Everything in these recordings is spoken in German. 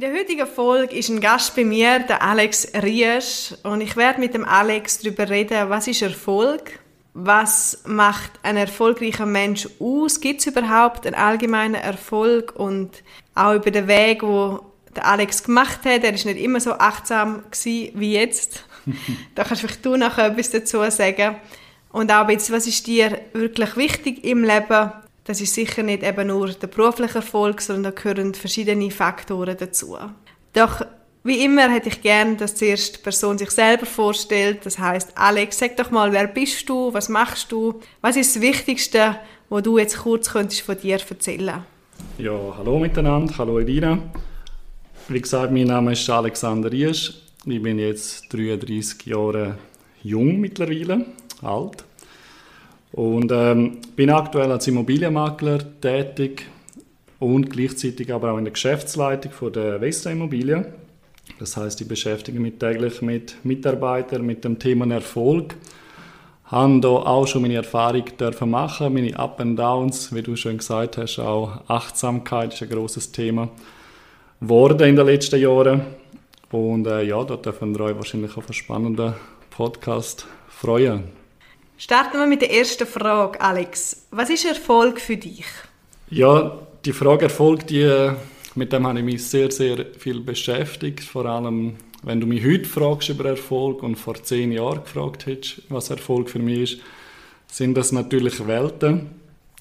In der heutigen Folge ist ein Gast bei mir, der Alex Riesch, und ich werde mit dem Alex darüber reden, was ist Erfolg, was macht ein erfolgreicher Mensch aus, gibt es überhaupt einen allgemeinen Erfolg und auch über den Weg, wo der Alex gemacht hat. Er ist nicht immer so achtsam wie jetzt. da kannst vielleicht du noch etwas dazu sagen. Und auch jetzt, was ist dir wirklich wichtig im Leben? Das ist sicher nicht eben nur der berufliche Erfolg, sondern da gehören verschiedene Faktoren dazu. Doch wie immer hätte ich gern, dass zuerst die Person sich selber vorstellt. Das heißt, Alex, sag doch mal, wer bist du? Was machst du? Was ist das Wichtigste, was du jetzt kurz könntest von dir erzählen? Ja, hallo miteinander, hallo Edina. Wie gesagt, mein Name ist Alexander Riesch. Ich bin jetzt 33 Jahre jung mittlerweile, alt. Und ähm, bin aktuell als Immobilienmakler tätig und gleichzeitig aber auch in der Geschäftsleitung von der Vestra Immobilien. Das heißt, ich beschäftige mich täglich mit Mitarbeitern, mit dem Thema Erfolg. Habe da auch schon meine Erfahrung dürfen machen, meine Up and Downs, wie du schon gesagt hast, auch Achtsamkeit ist ein großes Thema geworden in den letzten Jahren. Und äh, ja, da dürfen wir euch wahrscheinlich auf einen spannenden Podcast freuen. Starten wir mit der ersten Frage, Alex. Was ist Erfolg für dich? Ja, die Frage Erfolg, die, mit dem habe ich mich sehr, sehr viel beschäftigt. Vor allem, wenn du mich heute fragst über Erfolg und vor zehn Jahren gefragt hättest, was Erfolg für mich ist, sind das natürlich Welten.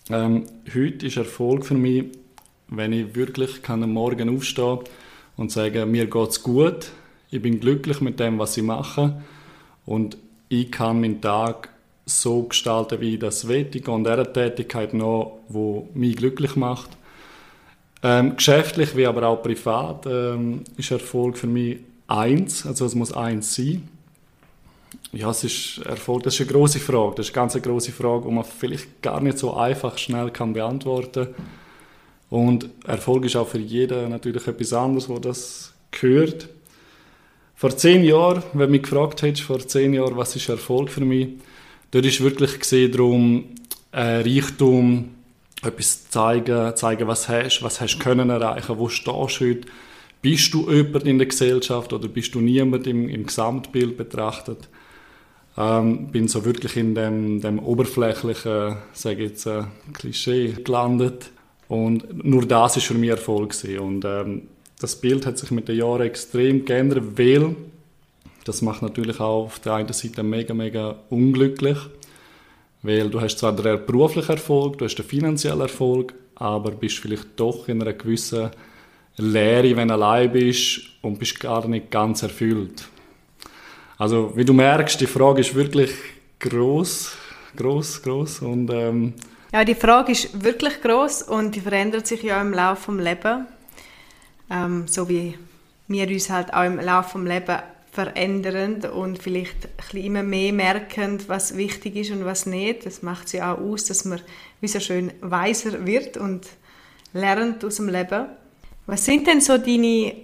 Ähm, heute ist Erfolg für mich, wenn ich wirklich kann am Morgen aufstehen und sagen, mir geht's gut, ich bin glücklich mit dem, was ich mache und ich kann meinen Tag so gestalten, wie ich das will. Ich gehe an dieser Tätigkeit noch, die mich glücklich macht. Ähm, geschäftlich wie aber auch privat ähm, ist Erfolg für mich eins, also es muss eins sein. Ja, es ist Erfolg, das ist eine große Frage, das ist eine ganz große Frage, die man vielleicht gar nicht so einfach schnell kann beantworten. Und Erfolg ist auch für jeden natürlich etwas anderes, wo das gehört. Vor zehn Jahren, wenn du mich gefragt hättest, vor zehn Jahren, was ist Erfolg für mich, Dort ist wirklich gesehen darum, äh, Reichtum, etwas zeigen, zeigen, was hast, was hast können erreichen, wo stehst du heute, bist du jemand in der Gesellschaft oder bist du niemand im, im Gesamtbild betrachtet. Ähm, bin so wirklich in dem, dem oberflächlichen, sage jetzt, äh, Klischee gelandet und nur das ist für mich Erfolg gewesen. und ähm, das Bild hat sich mit den Jahren extrem geändert, weil das macht natürlich auch auf der einen Seite mega, mega unglücklich, weil du hast zwar den beruflichen Erfolg, du hast den finanziellen Erfolg, aber bist vielleicht doch in einer gewissen Leere, wenn du allein bist und bist gar nicht ganz erfüllt. Also wie du merkst, die Frage ist wirklich groß, groß, groß und ähm ja, die Frage ist wirklich groß und die verändert sich ja im Laufe des Lebens, ähm, so wie wir uns halt auch im Laufe des Lebens verändern und vielleicht immer mehr merken, was wichtig ist und was nicht. Das macht es ja auch aus, dass man wie so schön weiser wird und lernt aus dem Leben. Was sind denn so deine,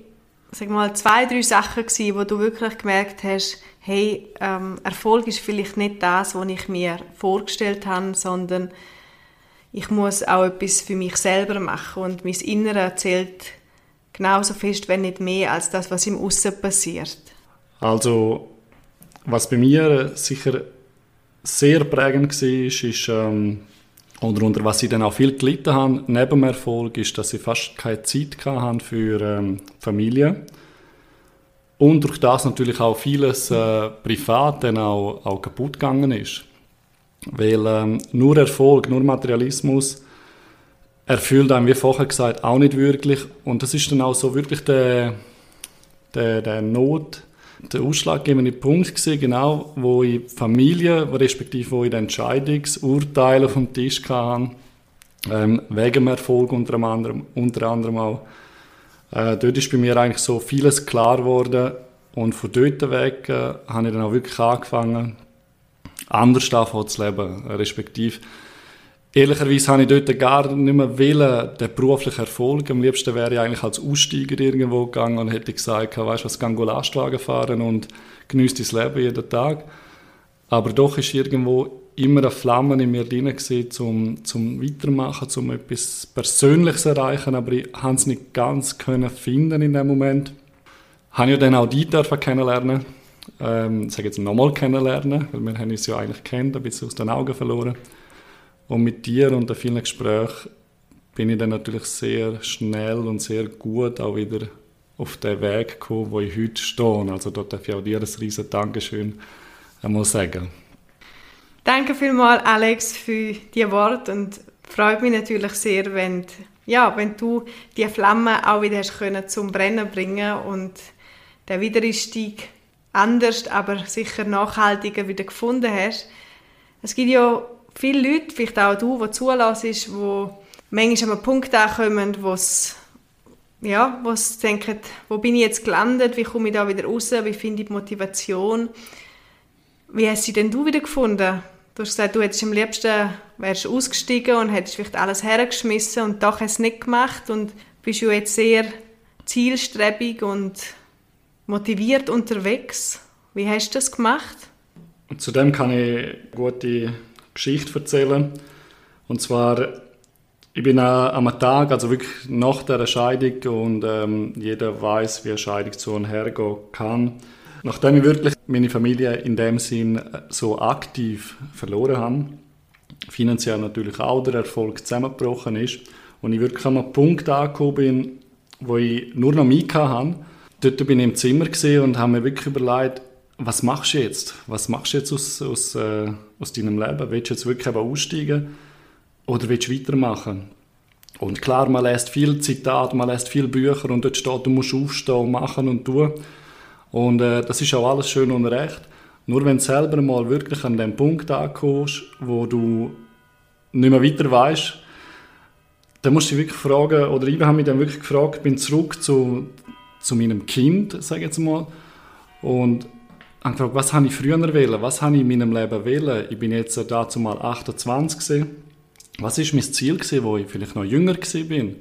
sag mal, zwei, drei Sachen gewesen, wo du wirklich gemerkt hast, hey, ähm, Erfolg ist vielleicht nicht das, was ich mir vorgestellt habe, sondern ich muss auch etwas für mich selber machen und mein Innere zählt genauso fest, wenn nicht mehr, als das, was im Aussen passiert. Also, was bei mir sicher sehr prägend war, ist, ähm, oder unter was ich dann auch viel gelitten habe, neben dem Erfolg, ist, dass ich fast keine Zeit hatte für ähm, Familie. Und durch das natürlich auch vieles äh, privat dann auch, auch kaputt gegangen ist. Weil ähm, nur Erfolg, nur Materialismus erfüllt einem, wie vorher gesagt, auch nicht wirklich. Und das ist dann auch so wirklich der, der, der Not, der ausschlaggebende Punkt gewesen, genau, wo ich Familie, respektive wo ich die Entscheidungsurteile dem Tisch hatte, ähm, wegen dem Erfolg unter anderem, unter anderem auch. Äh, dort ist bei mir eigentlich so vieles klar geworden und von dort weg äh, habe ich dann auch wirklich angefangen, anders davon zu leben, respektive Ehrlicherweise habe ich dort gar nicht mehr wollen, den beruflichen Erfolg. Am liebsten wäre ich eigentlich als Aussteiger irgendwo gegangen und hätte gesagt, weißt du was, geh Lastwagen fahren und genieße dein Leben jeden Tag. Aber doch ist irgendwo immer eine Flamme in mir drin gewesen, zum, Weitermachen, zum etwas Persönliches erreichen, aber ich konnte es nicht ganz können finden in dem Moment. Habe ich dann auch die dürfen kennenlernen, ähm, sage jetzt nochmal kennenlernen, weil wir haben uns ja eigentlich kennt, ein bisschen aus den Augen verloren. Und mit dir und den vielen Gesprächen bin ich dann natürlich sehr schnell und sehr gut auch wieder auf den Weg gekommen, wo ich heute stehe. Also dort darf ich auch dir ein riesen Dankeschön einmal sagen. Danke vielmals, Alex, für die Worte und freut mich natürlich sehr, wenn, ja, wenn du die Flamme auch wieder hast können zum Brennen bringen und der Wiedereinstieg anders, aber sicher nachhaltiger wieder gefunden hast. Es gibt ja viele Leute, vielleicht auch du, die zulassest, die manchmal an einen Punkt ankommen, wo es ja, wo sie denken, wo bin ich jetzt gelandet, wie komme ich da wieder raus, wie finde ich die Motivation. Wie hast du denn du wieder gefunden? Du hast gesagt, du hättest am liebsten wärst ausgestiegen und hättest vielleicht alles hergeschmissen und doch hast es nicht gemacht und bist du jetzt sehr zielstrebig und motiviert unterwegs. Wie hast du das gemacht? Zudem kann ich gute Geschichte erzählen. Und zwar, ich bin am Tag, also wirklich nach der Scheidung und ähm, jeder weiß, wie eine Scheidung so hergehen kann. Nachdem ich wirklich meine Familie in dem Sinn äh, so aktiv verloren habe, finanziell natürlich auch der Erfolg zusammengebrochen ist und ich wirklich an einem Punkt angekommen bin, wo ich nur noch mich hatte, dort bin ich im Zimmer und habe mir wirklich überlegt, was machst du jetzt? Was machst du jetzt aus, aus, äh, aus deinem Leben? Willst du jetzt wirklich aussteigen oder willst du weitermachen? Und klar, man lässt viel Zitate, man lässt viel Bücher und dort steht, du musst aufstehen machen und tun. Und äh, das ist auch alles schön und recht. Nur wenn du selber mal wirklich an dem Punkt ankommst, wo du nicht mehr weiter weißt, dann musst du dich wirklich fragen, oder ich habe mich dann wirklich gefragt, bin zurück zu, zu meinem Kind, sage ich jetzt mal, und habe gefragt, was habe ich früher wählen, was habe ich in meinem Leben wählen. Ich bin jetzt dazu mal 28 gewesen. Was ist mein Ziel gewesen, wo ich vielleicht noch jünger gewesen bin?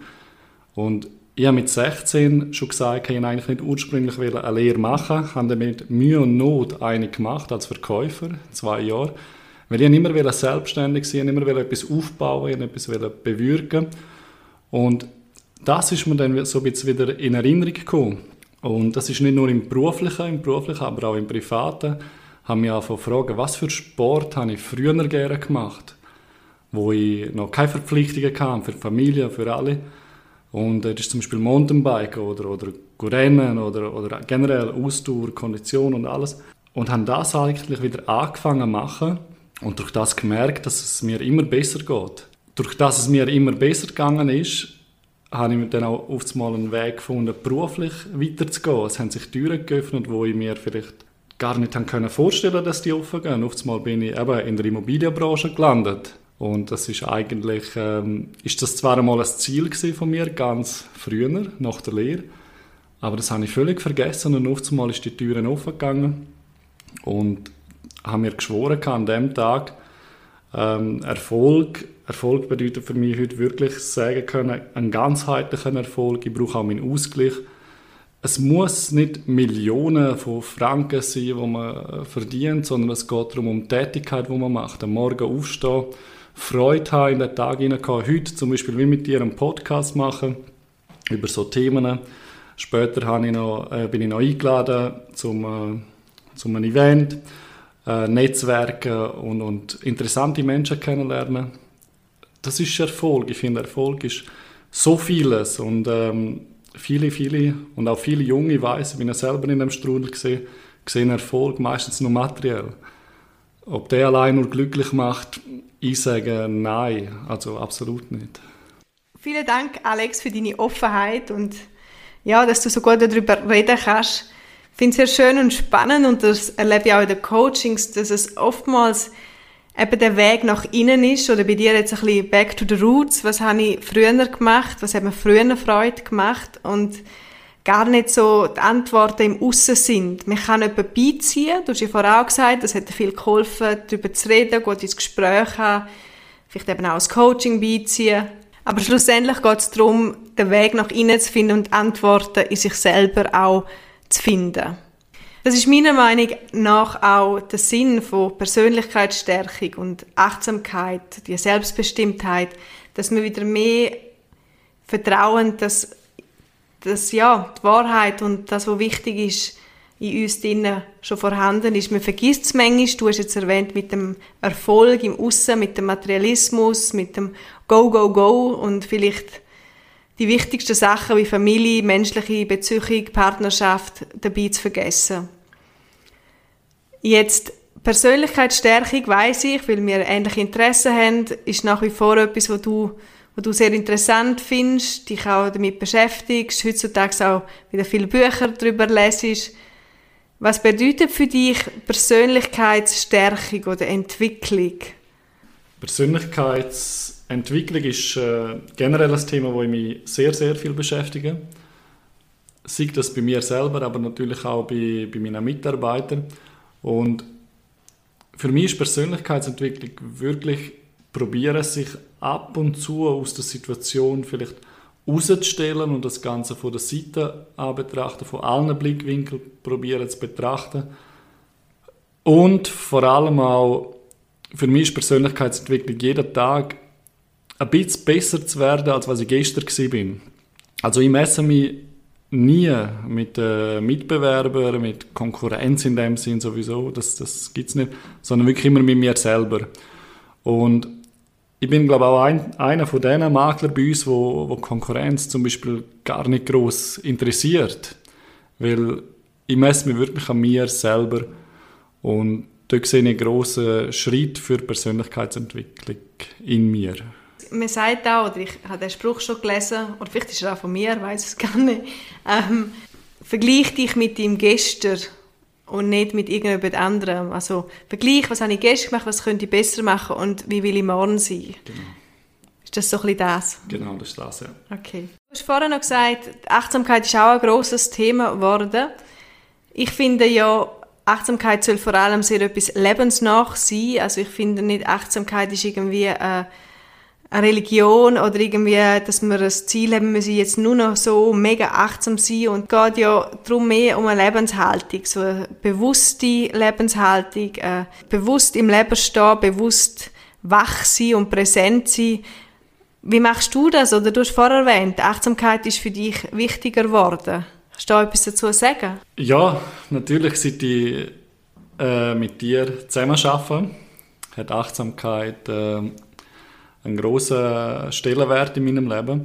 Und ich habe mit 16 schon gesagt, ich eigentlich nicht ursprünglich eine Lehre machen, Ich habe damit Mühe und Not eine gemacht als Verkäufer, zwei Jahre. Weil ich immer selbstständig sein, immer etwas aufbauen, etwas bewirken. Und das ist mir dann so ein bisschen wieder in Erinnerung gekommen. Und das ist nicht nur im Beruflichen, im Beruflichen, aber auch im Privaten, haben mich auch fragen, was für Sport habe ich früher gerne gemacht, wo ich noch keine Verpflichtungen hatte für die Familie, für alle. Und das ist zum Beispiel Mountainbike oder, oder Rennen oder, oder generell Ausdauer, Kondition und alles. Und haben das eigentlich wieder angefangen zu machen und durch das gemerkt, dass es mir immer besser geht. Durch das es mir immer besser gegangen ist, habe ich dann auch oft mal einen Weg gefunden, beruflich weiterzugehen. Es haben sich Türen geöffnet, wo ich mir vielleicht gar nicht können vorstellen dass die offen gehen. Oft mal bin ich eben in der Immobilienbranche gelandet. Und das ist eigentlich, ähm, ist das zwar einmal ein Ziel von mir, ganz früher, nach der Lehre, aber das habe ich völlig vergessen und oft mal ist die Türen offen gegangen und habe mir geschworen an dem Tag, ähm, Erfolg Erfolg bedeutet für mich heute wirklich sagen können, einen ganzheitlichen Erfolg. Ich brauche auch meinen Ausgleich. Es muss nicht Millionen von Franken sein, die man äh, verdient, sondern es geht darum, um die Tätigkeit, die man macht. Am Morgen aufstehen, Freude haben, in den Tag hineingehen. Heute zum Beispiel wie mit dir einen Podcast machen über so Themen. Später habe ich noch, äh, bin ich noch eingeladen zum, äh, zum einem Event, äh, Netzwerken und, und interessante Menschen kennenlernen das ist Erfolg. Ich finde, Erfolg ist so vieles und ähm, viele, viele und auch viele Junge, ich bin ja selber in dem Strudel gesehen, sehen Erfolg meistens nur materiell. Ob der allein nur glücklich macht, ich sage nein, also absolut nicht. Vielen Dank, Alex, für deine Offenheit und ja, dass du so gut darüber reden kannst. Ich finde es sehr schön und spannend und das erlebe ich auch in den Coachings, dass es oftmals eben der Weg nach innen ist oder bei dir jetzt ein bisschen back to the roots. Was habe ich früher gemacht? Was hat mir früher Freude gemacht? Und gar nicht so die Antworten im Aussen sind. Man kann jemanden beiziehen. Du hast ja vorher auch gesagt, das hat dir viel geholfen, darüber zu reden, gut ins Gespräch haben, vielleicht eben auch das Coaching beiziehen. Aber schlussendlich geht es darum, den Weg nach innen zu finden und Antworten in sich selber auch zu finden. Das ist meiner Meinung nach auch der Sinn von Persönlichkeitsstärkung und Achtsamkeit, die Selbstbestimmtheit, dass wir wieder mehr vertrauen, dass, dass ja, die Wahrheit und das, was wichtig ist, in uns drinnen schon vorhanden ist. Man vergisst es manchmal, du hast jetzt erwähnt, mit dem Erfolg im Aussen, mit dem Materialismus, mit dem Go, Go, Go und vielleicht die wichtigsten Sachen wie Familie, menschliche Beziehung, Partnerschaft dabei zu vergessen. Jetzt Persönlichkeitsstärkung weiß ich, weil wir ähnliche Interessen haben, ist nach wie vor etwas, was du, was du sehr interessant findest, dich auch damit beschäftigst, heutzutage auch wieder viele Bücher darüber lesest. Was bedeutet für dich Persönlichkeitsstärkung oder Entwicklung? Persönlichkeitsentwicklung ist äh, generell ein Thema, wo ich mich sehr, sehr viel beschäftige. Sei das bei mir selber, aber natürlich auch bei, bei meinen Mitarbeitern. Und für mich ist Persönlichkeitsentwicklung wirklich probieren, sich ab und zu aus der Situation vielleicht rauszustellen und das Ganze von der Seite an betrachten, von allen Blickwinkeln probieren zu betrachten. Und vor allem auch, für mich ist Persönlichkeitsentwicklung jeden Tag ein bisschen besser zu werden, als was ich gestern war. Also ich messe mich nie mit äh, Mitbewerbern, mit Konkurrenz in dem Sinn sowieso, das, das gibt es nicht, sondern wirklich immer mit mir selber. Und ich bin, glaube auch ein, einer von diesen Maklern bei uns, wo, wo Konkurrenz zum Beispiel gar nicht groß interessiert, weil ich messe mich wirklich an mir selber und dort sehe ich einen grossen Schritt für Persönlichkeitsentwicklung in mir man sagt auch, oder ich habe den Spruch schon gelesen, oder vielleicht ist er auch von mir, weiß es gar nicht, ähm, vergleich dich mit deinem Gestern und nicht mit irgendjemand anderem. Also vergleich, was habe ich gestern gemacht, was könnte ich besser machen und wie will ich morgen sein. Genau. Ist das so ein bisschen das? Genau, das ist das, ja. Okay. Du hast vorhin noch gesagt, Achtsamkeit ist auch ein grosses Thema geworden. Ich finde ja, Achtsamkeit soll vor allem sehr etwas lebensnach sein. Also ich finde nicht, Achtsamkeit ist irgendwie... Äh, eine Religion oder irgendwie, dass wir das Ziel haben, wir müssen jetzt nur noch so mega achtsam sein und es geht ja darum mehr um eine Lebenshaltung, so eine bewusste Lebenshaltung, äh, bewusst im Leben stehen, bewusst wach sein und präsent sein. Wie machst du das? Oder du hast vorher erwähnt, Achtsamkeit ist für dich wichtiger geworden. Kannst du da etwas dazu sagen? Ja, natürlich, seit ich äh, mit dir zusammen arbeite, hat Achtsamkeit äh, einen grossen Stellenwert in meinem Leben.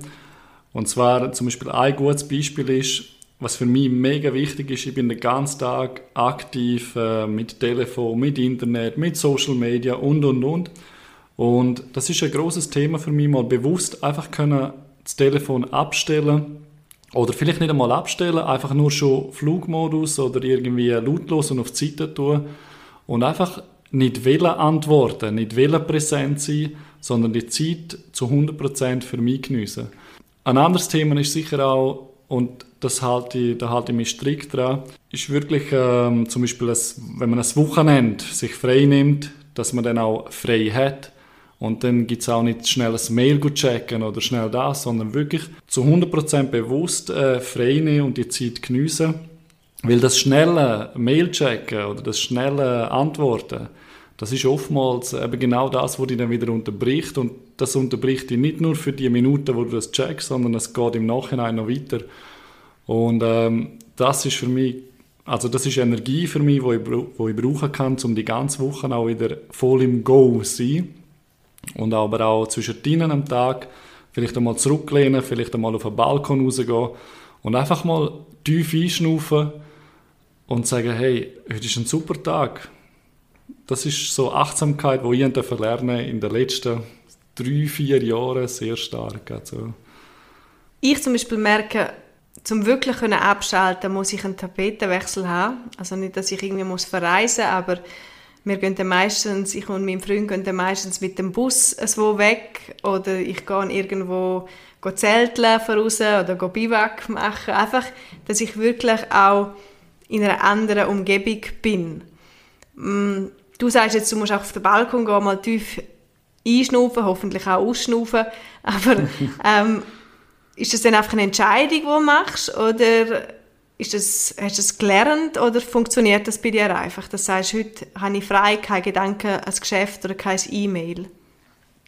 Und zwar zum Beispiel ein gutes Beispiel ist, was für mich mega wichtig ist, ich bin den ganzen Tag aktiv äh, mit Telefon, mit Internet, mit Social Media und und und. Und das ist ein großes Thema für mich, mal bewusst einfach können das Telefon abstellen oder vielleicht nicht einmal abstellen, einfach nur schon Flugmodus oder irgendwie lautlos und auf die Seite tun und einfach nicht wollen antworten, nicht wollen präsent sein, sondern die Zeit zu 100% für mich geniessen. Ein anderes Thema ist sicher auch, und das halte ich, da halte ich mich strikt dran, ist wirklich ähm, zum Beispiel, ein, wenn man ein Wochenende sich frei nimmt, dass man dann auch frei hat. Und dann gibt es auch nicht schnell ein Mail checken oder schnell das, sondern wirklich zu 100% bewusst äh, frei nehmen und die Zeit geniessen. Weil das schnelle Mail checken oder das schnelle Antworten, das ist oftmals eben genau das, was dich dann wieder unterbricht. Und das unterbricht dich nicht nur für die Minuten, wo du das checkst, sondern es geht im Nachhinein noch weiter. Und ähm, das ist für mich, also das ist Energie für mich, die ich, wo ich brauchen kann, um die ganze Woche auch wieder voll im Go zu sein. Und aber auch zwischen am Tag vielleicht einmal zurücklehnen, vielleicht einmal auf den Balkon rausgehen und einfach mal tief einschnaufen und sagen, hey, heute ist ein super Tag das ist so Achtsamkeit, die ich lernen in den letzten drei, vier Jahren sehr stark. Also. Ich zum Beispiel merke, zum wirklich abschalten muss ich einen Tapetenwechsel haben. Also nicht, dass ich irgendwie muss verreisen muss, aber wir gehen meistens, ich und mein Freund gehen meistens mit dem Bus so weg oder ich gehe irgendwo go zelteln oder go Biwak machen. Einfach, dass ich wirklich auch in einer anderen Umgebung bin. Mm, du sagst jetzt, du musst auch auf den Balkon gehen, mal tief einschnaufen, hoffentlich auch ausschnaufen. Aber ähm, ist das dann einfach eine Entscheidung, die du machst? Oder ist das, hast du das gelernt oder funktioniert das bei dir einfach? Das sagst, heute habe ich frei, keine Gedanken an das Geschäft oder kein E-Mail.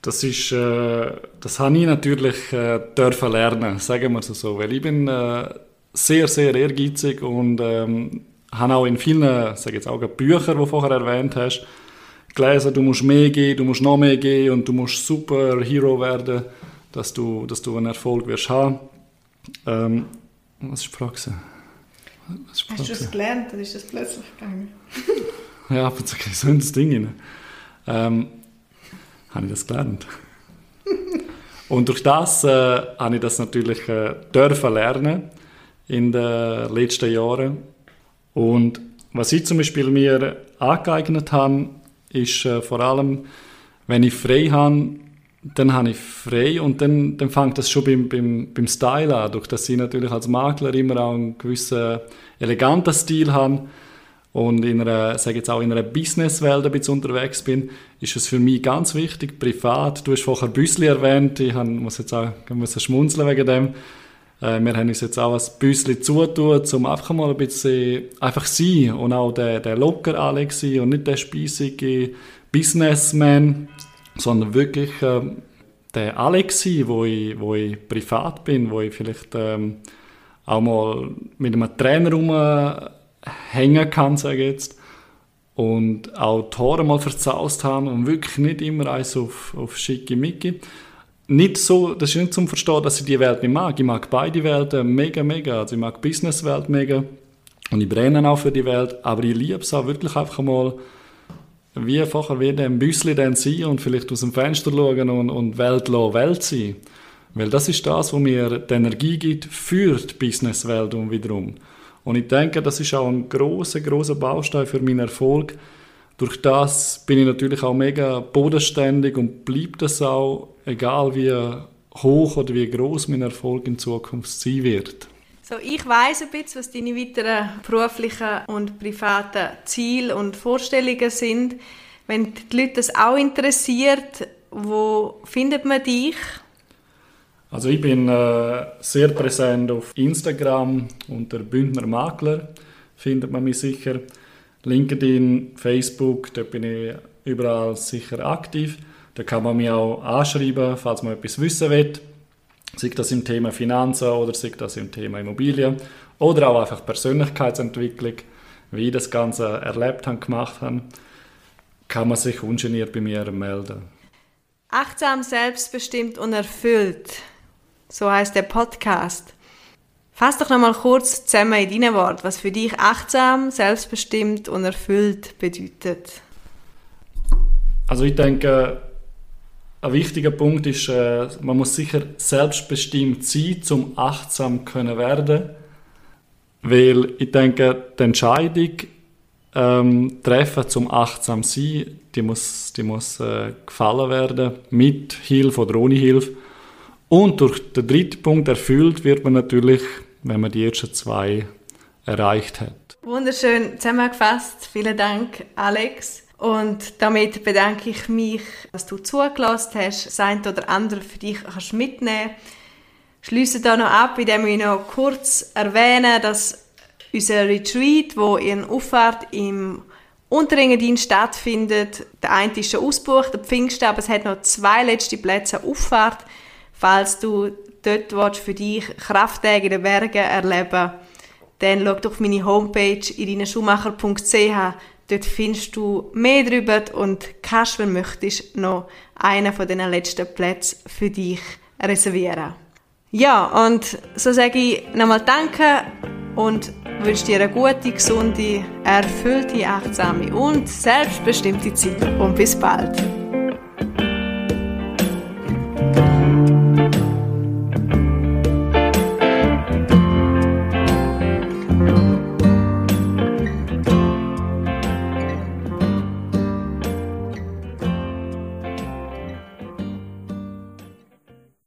Das ist, äh, das habe ich natürlich äh, dürfen lernen, sagen wir es so, weil ich bin äh, sehr, sehr ehrgeizig und ähm, habe auch in vielen, sage jetzt auch Büchern, die du vorher erwähnt hast, gelesen, du musst mehr gehen, du musst noch mehr gehen und du musst super Hero werden, dass du, dass du einen Erfolg wirst haben. Ähm, was ist die Frage? Was ist Hast du es gelernt oder ist das plötzlich gegangen? ja, aber so ein Ding rein. Ähm, habe ich das gelernt. und durch das äh, habe ich das natürlich äh, dürfen lernen in den letzten Jahren. Und was ich zum Beispiel mir angeeignet habe, ist äh, vor allem, wenn ich frei habe, dann habe ich frei und dann, dann fängt das schon beim, beim, beim Style an, durch das ich natürlich als Makler immer auch einen gewissen eleganten Stil habe und in einer, sage jetzt auch in einer Businesswelt ein bisschen unterwegs bin, ist es für mich ganz wichtig, privat, du hast vorher Büsli erwähnt, ich muss jetzt auch muss schmunzeln wegen dem, äh, wir haben uns jetzt auch ein Büsli zutun, um einfach mal ein bisschen einfach sein und auch der, der locker Alex sein und nicht der spießige Businessman, sondern wirklich äh, der Alex sein, wo ich, wo ich privat bin, wo ich vielleicht ähm, auch mal mit einem Trainer rumhängen kann, sage ich jetzt. Und auch Tore mal verzaust haben und wirklich nicht immer eins auf, auf Schickimicki. Nicht so, das ist nicht zum Verstehen, dass ich die Welt nicht mag. Ich mag beide Welten mega, mega. Also ich mag die Businesswelt mega und ich brenne auch für die Welt, aber ich liebe es auch wirklich einfach mal wie vorher wie ein Büsli dann sein und vielleicht aus dem Fenster schauen und, und Welt lassen, Welt sein. Weil das ist das, was mir die Energie gibt für die Businesswelt und wiederum. Und ich denke, das ist auch ein großer, großer Baustein für meinen Erfolg. Durch das bin ich natürlich auch mega bodenständig und bleibt das auch, egal wie hoch oder wie groß mein Erfolg in Zukunft sein wird. So, ich weiß ein bisschen, was deine weiteren beruflichen und privaten Ziele und Vorstellungen sind. Wenn die Leute das auch interessiert, wo findet man dich? Also ich bin äh, sehr präsent auf Instagram unter Bündner Makler, findet man mich sicher. LinkedIn, Facebook, da bin ich überall sicher aktiv. Da kann man mich auch anschreiben, falls man etwas wissen will sei das im Thema Finanzen oder sei das im Thema Immobilien oder auch einfach Persönlichkeitsentwicklung, wie ich das Ganze erlebt habe, gemacht habe, kann man sich ungeniert bei mir melden. Achtsam, selbstbestimmt und erfüllt, so heißt der Podcast. Fass doch noch mal kurz zusammen in deinen Worten, was für dich achtsam, selbstbestimmt und erfüllt bedeutet. Also ich denke, ein wichtiger Punkt ist, äh, man muss sicher selbstbestimmt sein, zum achtsam können werden, weil ich denke, die Entscheidung ähm, treffen zum achtsam sein, die muss, die muss äh, gefallen werden, mit Hilfe oder ohne Hilfe. Und durch den dritten Punkt erfüllt wird man natürlich, wenn man die ersten zwei erreicht hat. Wunderschön zusammengefasst. Vielen Dank, Alex. Und damit bedanke ich mich, dass du zugelassen hast, das eine oder andere für dich kannst mitnehmen Schließe da noch ab, indem ich noch kurz erwähne, dass unser Retreat, wo in Auffahrt im Unterengadin stattfindet, der eine ist schon ausgebucht, der Pfingsten, aber es hat noch zwei letzte Plätze Auffahrt. Falls du dort willst, für dich Krafttage in den Bergen erleben dann schau auf meine Homepage irinaschumacher.ch Dort findest du mehr darüber und kannst, wenn möchtest, noch einen von diesen letzten Plätzen für dich reservieren. Ja, und so sage ich nochmal Danke und wünsche dir eine gute, gesunde, erfüllte, achtsame und selbstbestimmte Zeit. Und bis bald.